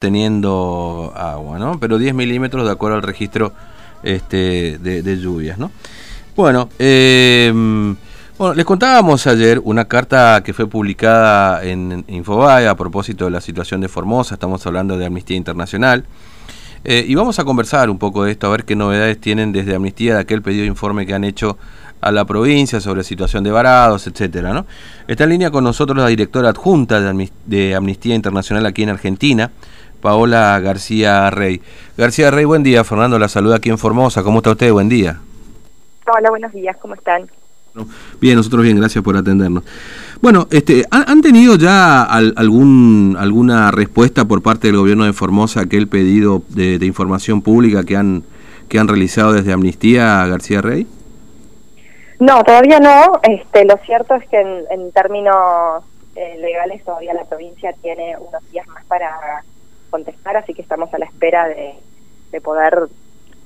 teniendo agua, ¿no? Pero 10 milímetros de acuerdo al registro este, de, lluvias, ¿no? Bueno, eh, bueno, les contábamos ayer una carta que fue publicada en Infobae a propósito de la situación de Formosa, estamos hablando de Amnistía Internacional, eh, y vamos a conversar un poco de esto, a ver qué novedades tienen desde Amnistía de aquel pedido de informe que han hecho a la provincia sobre situación de varados, etcétera, ¿no? Está en línea con nosotros la directora adjunta de Amnistía Internacional aquí en Argentina, Paola García Rey. García Rey, buen día. Fernando la saluda aquí en Formosa. ¿Cómo está usted? Buen día. Hola, buenos días. ¿Cómo están? Bien, nosotros bien, gracias por atendernos. Bueno, este, ¿han, tenido ya algún, alguna respuesta por parte del gobierno de Formosa a aquel pedido de, información pública que han, que han realizado desde Amnistía García Rey? No, todavía no. Este, lo cierto es que en, términos eh, legales todavía la provincia tiene unos días más para contestar, así que estamos a la espera de, poder,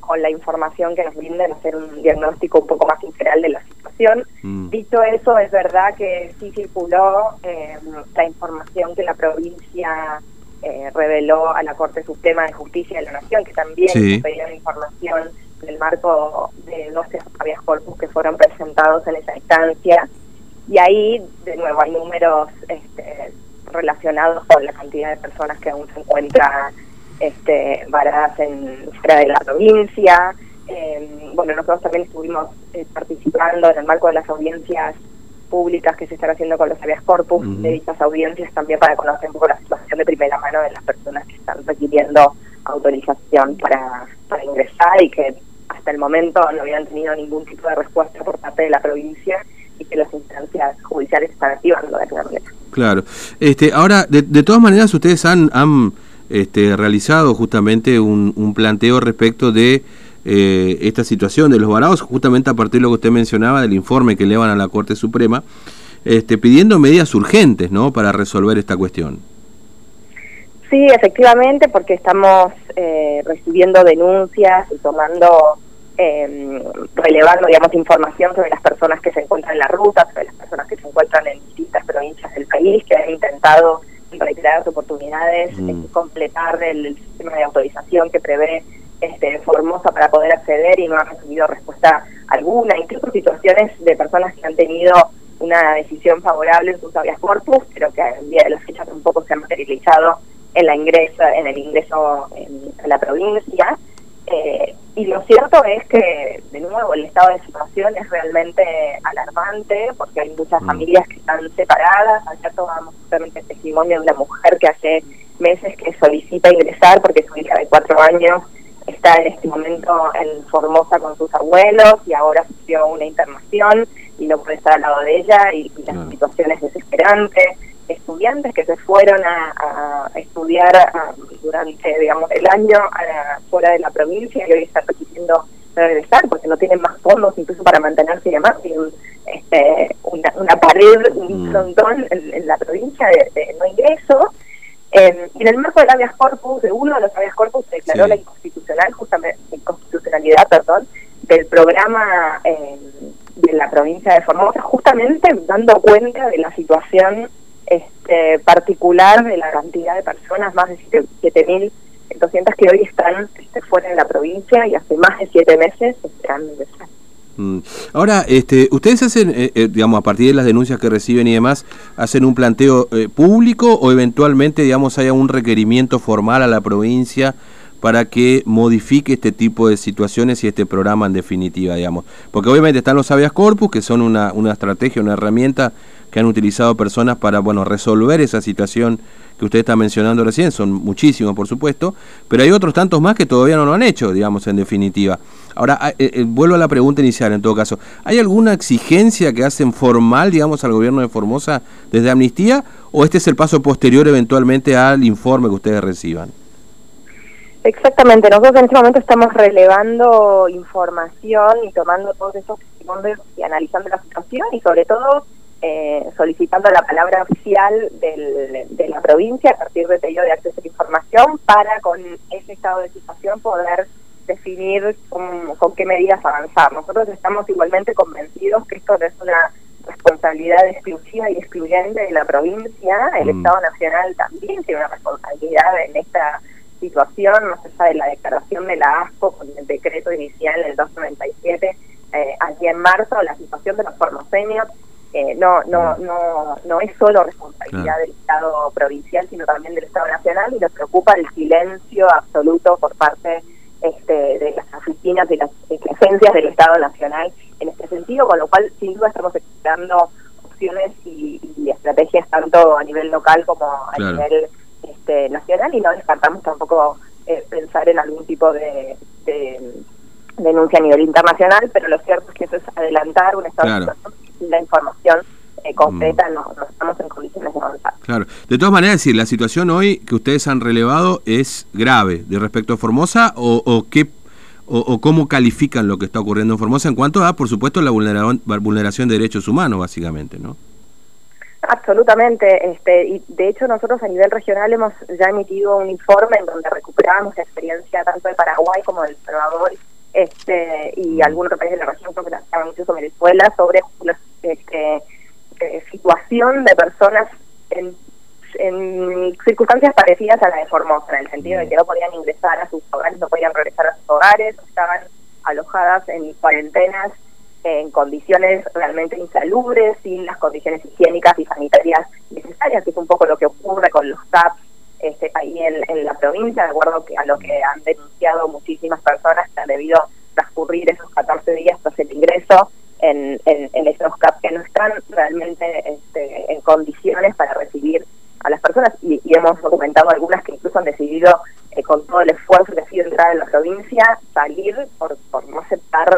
con la información que nos brinden, hacer un diagnóstico un poco más integral de la situación. Mm. Dicho eso, es verdad que sí circuló eh, la información que la provincia eh, reveló a la Corte Suprema de Justicia de la Nación, que también sí. pedía información en el marco de 12 habeas corpus que fueron presentados en esa instancia. Y ahí, de nuevo, hay números este, relacionados con la cantidad de personas que aún se encuentran este, varadas en fuera de la provincia. Em, bueno, nosotros también estuvimos eh, participando en el marco de las audiencias públicas que se están haciendo con los habeas corpus de dichas audiencias también para conocer un poco la situación de primera mano de las personas que están requiriendo autorización para, para ingresar y que hasta el momento no habían tenido ningún tipo de respuesta por parte de la provincia y que las instancias judiciales están activando de alguna manera. Claro. Este, ahora, de, de todas maneras, ustedes han, han este, realizado justamente un, un, planteo respecto de eh, esta situación de los varados, justamente a partir de lo que usted mencionaba del informe que elevan a la Corte Suprema, este, pidiendo medidas urgentes ¿no? para resolver esta cuestión. Sí, efectivamente, porque estamos eh, recibiendo denuncias y tomando eh, relevando, digamos, información sobre las personas que se encuentran en la ruta, sobre las personas que se encuentran en distintas provincias del país, que han intentado en reiteradas oportunidades mm. completar el, sistema de autorización que prevé este, Formosa para poder acceder y no han recibido respuesta alguna, incluso situaciones de personas que han tenido una decisión favorable en sus habeas corpus, pero que en día de la fecha tampoco se han materializado en la ingresa, en el ingreso en, la provincia. Eh, y lo cierto es que, de nuevo, el estado de situación es realmente alarmante porque hay muchas mm. familias que están separadas. Ayer tomamos justamente el testimonio de una mujer que hace meses que solicita ingresar porque su hija de cuatro años está en este momento en Formosa con sus abuelos y ahora sufrió una internación y no puede estar al lado de ella y, la mm. situación es desesperante estudiantes que se fueron a, estudiar durante, digamos, el año fuera de la provincia y hoy están requiriendo regresar porque no tienen más fondos incluso para mantenerse y demás, tienen este, una, pared, un mm. frontón en, la provincia de, no ingreso. Eh, en el marco del habeas corpus, de uno de los habeas corpus, se declaró la inconstitucional, justamente, inconstitucionalidad, perdón, del programa eh, de la provincia de Formosa, justamente dando cuenta de la situación este, particular de la cantidad de personas, más de 7.200 que hoy están este, fuera de la provincia y hace más de siete meses están mm. Ahora, este, ustedes hacen, eh, eh, digamos, a partir de las denuncias que reciben y demás, hacen un planteo eh, público o eventualmente, digamos, haya un requerimiento formal a la provincia para que modifique este tipo de situaciones y este programa en definitiva, digamos. Porque obviamente están los habeas corpus, que son una estrategia, una herramienta que han utilizado personas para, bueno, resolver esa situación que usted está mencionando recién, son muchísimos, por supuesto, pero hay otros tantos más que todavía no lo han hecho, digamos, en definitiva. Ahora, eh, eh, vuelvo a la pregunta inicial, en todo caso, ¿hay alguna exigencia que hacen formal, digamos, al gobierno de Formosa desde Amnistía, o este es el paso posterior eventualmente al informe que ustedes reciban? Exactamente, nosotros en este momento estamos relevando información y tomando todos esos y analizando la situación y sobre todo eh, solicitando la palabra oficial del, de la provincia a partir del pedido de acceso a la información para con ese estado de situación poder definir con, con qué medidas avanzar. Nosotros estamos igualmente convencidos que esto no es una responsabilidad exclusiva y excluyente de la provincia, el mm. Estado Nacional también tiene una responsabilidad en esta situación, más allá de la declaración de la ASCO con el decreto inicial del 297 eh, aquí en marzo, la situación de los formoseños no, no, no, no es solo responsabilidad del Estado provincial, sino también del Estado nacional y nos preocupa el silencio absoluto por parte este, de las oficinas de las agencias del Estado nacional en este sentido, con lo cual sin duda estamos explorando opciones y, estrategias tanto a nivel local como a nivel este, nacional y no descartamos tampoco eh, pensar en algún tipo de, denuncia a nivel internacional, pero lo cierto es que eso es adelantar un estado de la información eh, concreta mm. no, estamos en condiciones de avanzar. Claro. De todas maneras, decir, la situación hoy que ustedes han relevado es grave de respecto a Formosa o, o qué o, cómo califican lo que está ocurriendo en Formosa en cuanto a, por supuesto, la vulneración de derechos humanos, básicamente, ¿no? Absolutamente, este, y de hecho nosotros a nivel regional hemos ya emitido un informe en donde recuperamos la experiencia tanto de Paraguay como del Salvador este, y mm. algunos países de la región, creo que incluso Venezuela, sobre la este, eh, situación de personas en en circunstancias parecidas a la de Formosa, en el sentido de que no podían ingresar a sus hogares, no podían regresar a sus hogares, estaban alojadas en cuarentenas en condiciones realmente insalubres, sin las condiciones higiénicas y sanitarias necesarias, que es un poco lo que ocurre con los TAPs este, ahí en, la provincia, de acuerdo que a lo que han denunciado muchísimas personas que han debido transcurrir esos 14 días tras el ingreso en, en, esos CAPs que no están realmente este, en condiciones para recibir a las personas y, hemos documentado algunas que incluso han decidido, eh, con todo el esfuerzo que ha sido entrar en la provincia, salir por, por no aceptar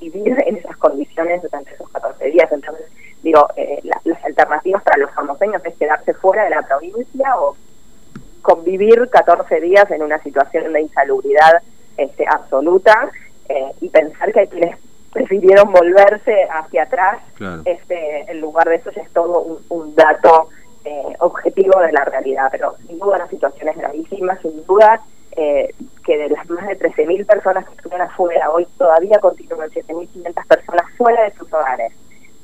vivir en esas condiciones durante esos 14 días. Entonces, digo, eh, las alternativas para los formoseños es quedarse fuera de la provincia o convivir 14 días en una situación de insalubridad este, absoluta eh, y pensar que hay quienes prefirieron volverse hacia atrás, este, en lugar de eso ya es todo un, un dato eh, objetivo de la realidad, pero sin duda la situación es gravísima, sin duda eh, que de las más de 13.000 personas que estuvieron afuera, hoy todavía continúan 7.500 personas fuera de sus hogares.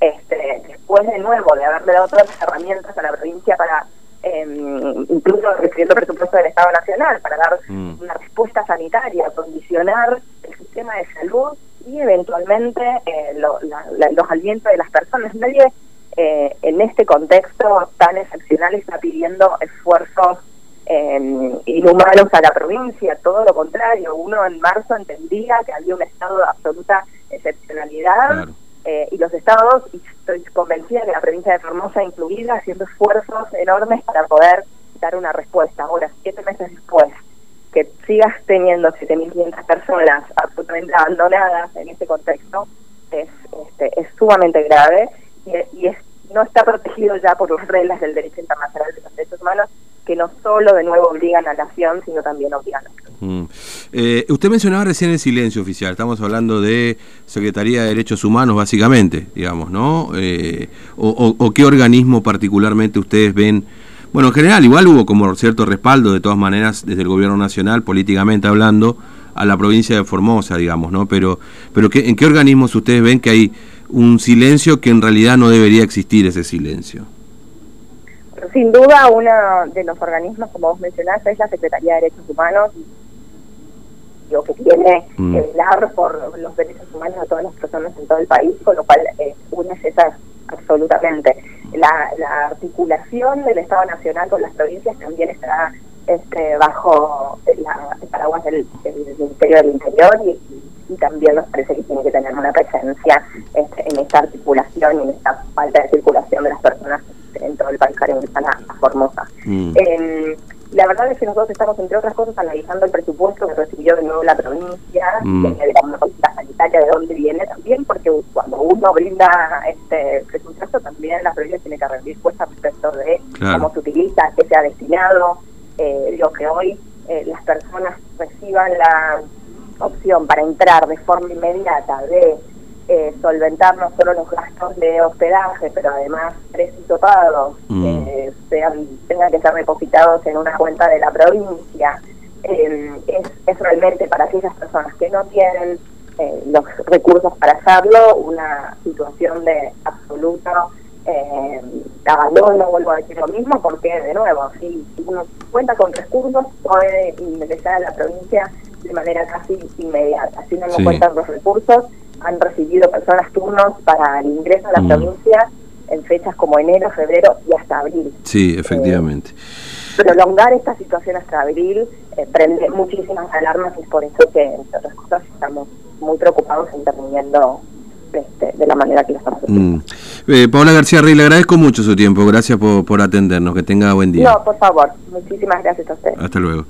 Este, después de nuevo de haberle dado todas las herramientas a la provincia para em, incluso recibiendo presupuesto del Estado Nacional para dar mm. una respuesta sanitaria, condicionar el sistema de salud y eventualmente eh, los alimentos de las personas. Nadie eh, en este contexto tan excepcional está pidiendo esfuerzos eh, inhumanos a la provincia, todo lo contrario, uno en marzo entendía que había un estado de absoluta excepcionalidad eh, y los estados, y estoy convencida que la provincia de Formosa incluida, haciendo esfuerzos enormes para poder dar una respuesta. Ahora, siete meses después, que sigas teniendo 7.500 personas absolutamente abandonadas en este contexto, es, este, es sumamente grave y, es, no está protegido ya por las reglas del derecho internacional de los derechos humanos que no solo de nuevo obligan a la acción, sino también obligan a mm. eh, usted mencionaba recién el silencio oficial, estamos hablando de Secretaría de Derechos Humanos básicamente, digamos, ¿no? Eh, o, qué organismo particularmente ustedes ven? Bueno, en general igual hubo como cierto respaldo de todas maneras desde el gobierno nacional, políticamente hablando, a la provincia de Formosa, digamos, ¿no? Pero, pero ¿qué, ¿en qué organismos ustedes ven que hay un silencio que en realidad no debería existir ese silencio. Sin duda, uno de los organismos, como vos mencionaste, es la Secretaría de Derechos Humanos, lo que tiene mm. que velar por los derechos humanos de todas las personas en todo el país, con lo cual eh, una es esa absolutamente. La, articulación del Estado Nacional con las provincias también está este, bajo la, el paraguas del, Ministerio del Interior y, y también nos parece que tiene que tener una presencia este, en esta articulación y en esta falta de circulación de las personas en todo el país caribeño a Formosa. Mm. Em, la verdad es que nosotros estamos, entre otras cosas, analizando el presupuesto que recibió de nuevo la provincia, mm. de la política sanitaria, de dónde viene también, porque cuando uno brinda este presupuesto, también la provincia tiene que rendir cuenta respecto de cómo se utiliza, qué se ha destinado, eh, lo que hoy eh, las personas reciban la opción para entrar de forma inmediata de eh, solventar no solo los gastos de hospedaje, pero además tres pagos mm. eh, sean, tengan que ser depositados en una cuenta de la provincia, eh, es, es realmente para aquellas personas que no tienen eh, los recursos para hacerlo, una situación de absoluto abandono, vuelvo a decir lo mismo, porque de nuevo, si, uno cuenta con recursos, puede ingresar a la provincia de manera casi inmediata. Si no sí. cuentan los recursos, han recibido personas turnos para el ingreso a la mm. provincia en fechas como enero, febrero y hasta abril. Sí, efectivamente. Eh, prolongar esta situación hasta abril eh, prende muchísimas alarmas y es por eso que, entre otras cosas, estamos muy preocupados interviniendo este, de la manera que lo estamos haciendo. Mm. Eh, Paula García Rey, le agradezco mucho su tiempo, gracias por, por atendernos, que tenga buen día. No, por favor, muchísimas gracias a usted. Hasta luego.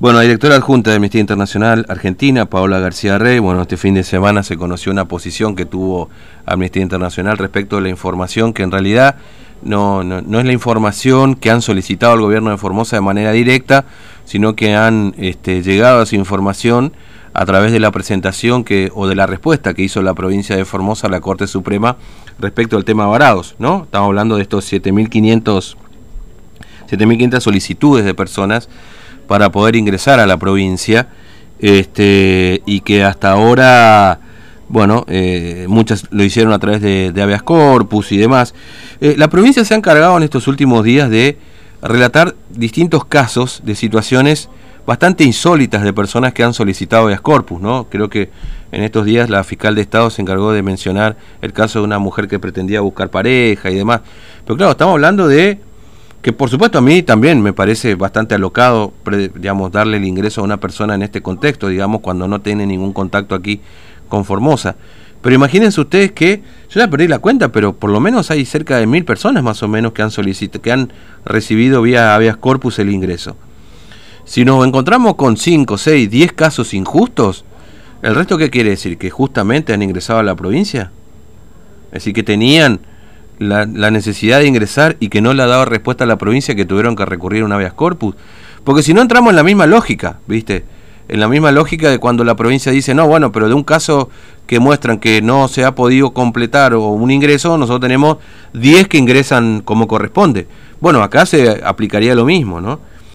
Bueno, directora adjunta de Amnistía Internacional Argentina, Paola García Rey. Bueno, este fin de semana se conoció una posición que tuvo Amnistía Internacional respecto a la información que en realidad no, no, no, es la información que han solicitado al gobierno de Formosa de manera directa, sino que han este, llegado a esa información a través de la presentación que o de la respuesta que hizo la provincia de Formosa a la Corte Suprema respecto al tema varados, ¿no? Estamos hablando de estos 7.500 7.500 solicitudes de personas para poder ingresar a la provincia este, y que hasta ahora, bueno, eh, muchas lo hicieron a través de, de habeas corpus y demás. Eh, la provincia se ha encargado en estos últimos días de relatar distintos casos de situaciones bastante insólitas de personas que han solicitado habeas corpus, ¿no? Creo que en estos días la fiscal de Estado se encargó de mencionar el caso de una mujer que pretendía buscar pareja y demás. Pero claro, estamos hablando de que por supuesto a mí también me parece bastante alocado, digamos, darle el ingreso a una persona en este contexto, digamos, cuando no tiene ningún contacto aquí con Formosa. Pero imagínense ustedes que, yo ya perdí la cuenta, pero por lo menos hay cerca de mil personas más o menos que han que han recibido vía habeas corpus el ingreso. Si nos encontramos con 5, 6, 10 casos injustos, ¿el resto qué quiere decir? ¿Que justamente han ingresado a la provincia? Es decir, que tenían la, necesidad de ingresar y que no le ha dado respuesta a la provincia que tuvieron que recurrir a un habeas corpus. Porque si no entramos en la misma lógica, ¿viste? En la misma lógica de cuando la provincia dice, no, bueno, pero de un caso que muestran que no se ha podido completar o un ingreso, nosotros tenemos 10 que ingresan como corresponde. Bueno, acá se aplicaría lo mismo, ¿no?